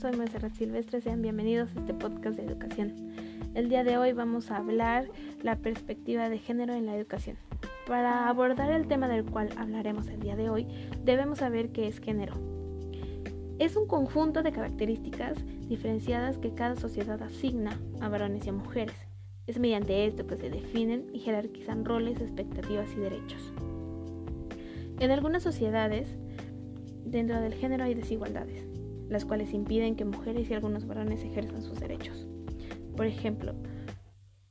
Soy Monserrat Silvestre, sean bienvenidos a este podcast de educación. El día de hoy vamos a hablar la perspectiva de género en la educación. Para abordar el tema del cual hablaremos el día de hoy, debemos saber qué es género. Es un conjunto de características diferenciadas que cada sociedad asigna a varones y a mujeres. Es mediante esto que se definen y jerarquizan roles, expectativas y derechos. En algunas sociedades, dentro del género hay desigualdades las cuales impiden que mujeres y algunos varones ejerzan sus derechos. Por ejemplo,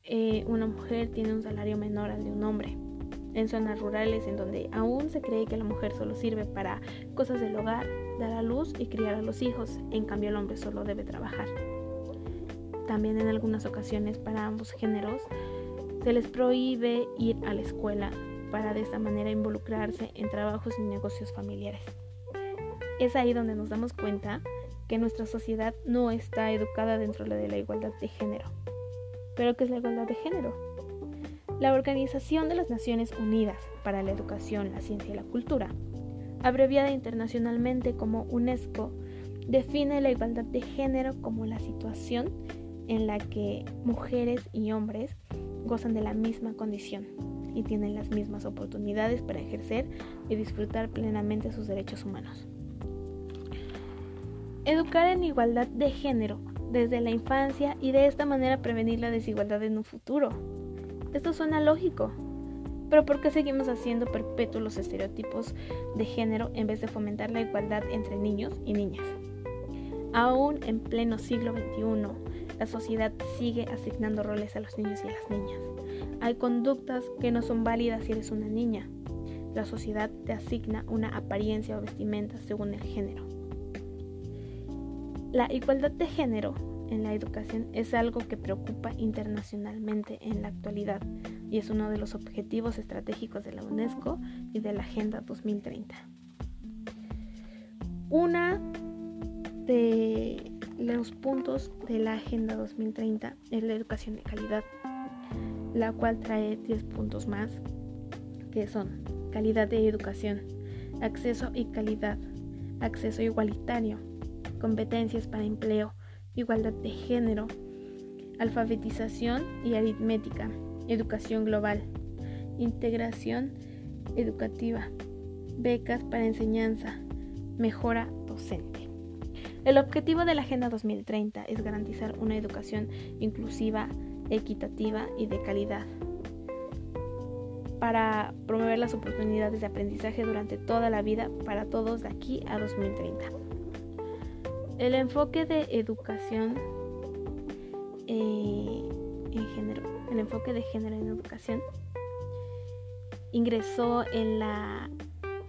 eh, una mujer tiene un salario menor al de un hombre. En zonas rurales en donde aún se cree que la mujer solo sirve para cosas del hogar, dar a luz y criar a los hijos, en cambio el hombre solo debe trabajar. También en algunas ocasiones para ambos géneros se les prohíbe ir a la escuela para de esta manera involucrarse en trabajos y negocios familiares. Es ahí donde nos damos cuenta que nuestra sociedad no está educada dentro de la igualdad de género. ¿Pero qué es la igualdad de género? La Organización de las Naciones Unidas para la Educación, la Ciencia y la Cultura, abreviada internacionalmente como UNESCO, define la igualdad de género como la situación en la que mujeres y hombres gozan de la misma condición y tienen las mismas oportunidades para ejercer y disfrutar plenamente sus derechos humanos. Educar en igualdad de género desde la infancia y de esta manera prevenir la desigualdad en un futuro. Esto suena lógico, pero ¿por qué seguimos haciendo perpetuos los estereotipos de género en vez de fomentar la igualdad entre niños y niñas? Aún en pleno siglo XXI, la sociedad sigue asignando roles a los niños y a las niñas. Hay conductas que no son válidas si eres una niña. La sociedad te asigna una apariencia o vestimenta según el género. La igualdad de género en la educación es algo que preocupa internacionalmente en la actualidad y es uno de los objetivos estratégicos de la UNESCO y de la Agenda 2030. Una de los puntos de la Agenda 2030 es la educación de calidad, la cual trae 10 puntos más, que son calidad de educación, acceso y calidad, acceso igualitario, competencias para empleo, igualdad de género, alfabetización y aritmética, educación global, integración educativa, becas para enseñanza, mejora docente. El objetivo de la Agenda 2030 es garantizar una educación inclusiva, equitativa y de calidad para promover las oportunidades de aprendizaje durante toda la vida para todos de aquí a 2030. El enfoque de educación eh, en género, el enfoque de género en educación ingresó en la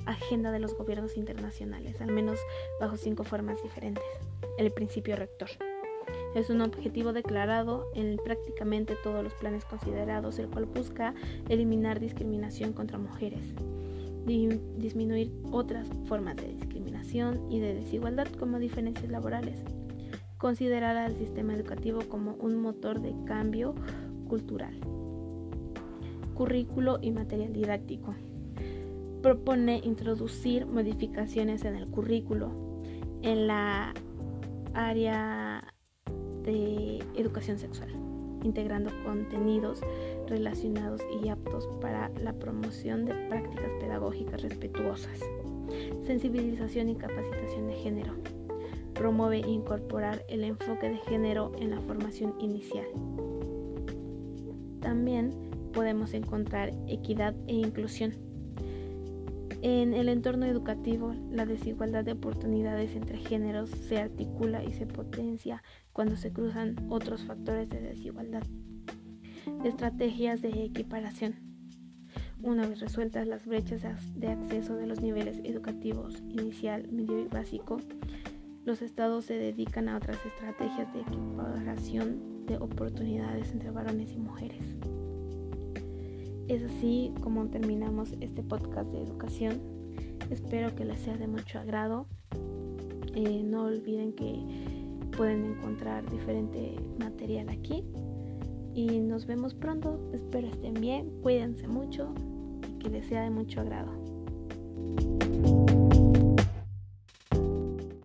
agenda de los gobiernos internacionales, al menos bajo cinco formas diferentes. El principio rector. Es un objetivo declarado en prácticamente todos los planes considerados, el cual busca eliminar discriminación contra mujeres, disminuir otras formas de discriminación y de desigualdad como diferencias laborales, considerar al sistema educativo como un motor de cambio cultural, currículo y material didáctico. Propone introducir modificaciones en el currículo en la área de educación sexual integrando contenidos relacionados y aptos para la promoción de prácticas pedagógicas respetuosas. Sensibilización y capacitación de género. Promueve incorporar el enfoque de género en la formación inicial. También podemos encontrar equidad e inclusión. En el entorno educativo, la desigualdad de oportunidades entre géneros se articula y se potencia cuando se cruzan otros factores de desigualdad. Estrategias de equiparación. Una vez resueltas las brechas de acceso de los niveles educativos inicial, medio y básico, los estados se dedican a otras estrategias de equiparación de oportunidades entre varones y mujeres. Es así como terminamos este podcast de educación. Espero que les sea de mucho agrado. Eh, no olviden que pueden encontrar diferente material aquí. Y nos vemos pronto. Espero estén bien, cuídense mucho y que les sea de mucho agrado.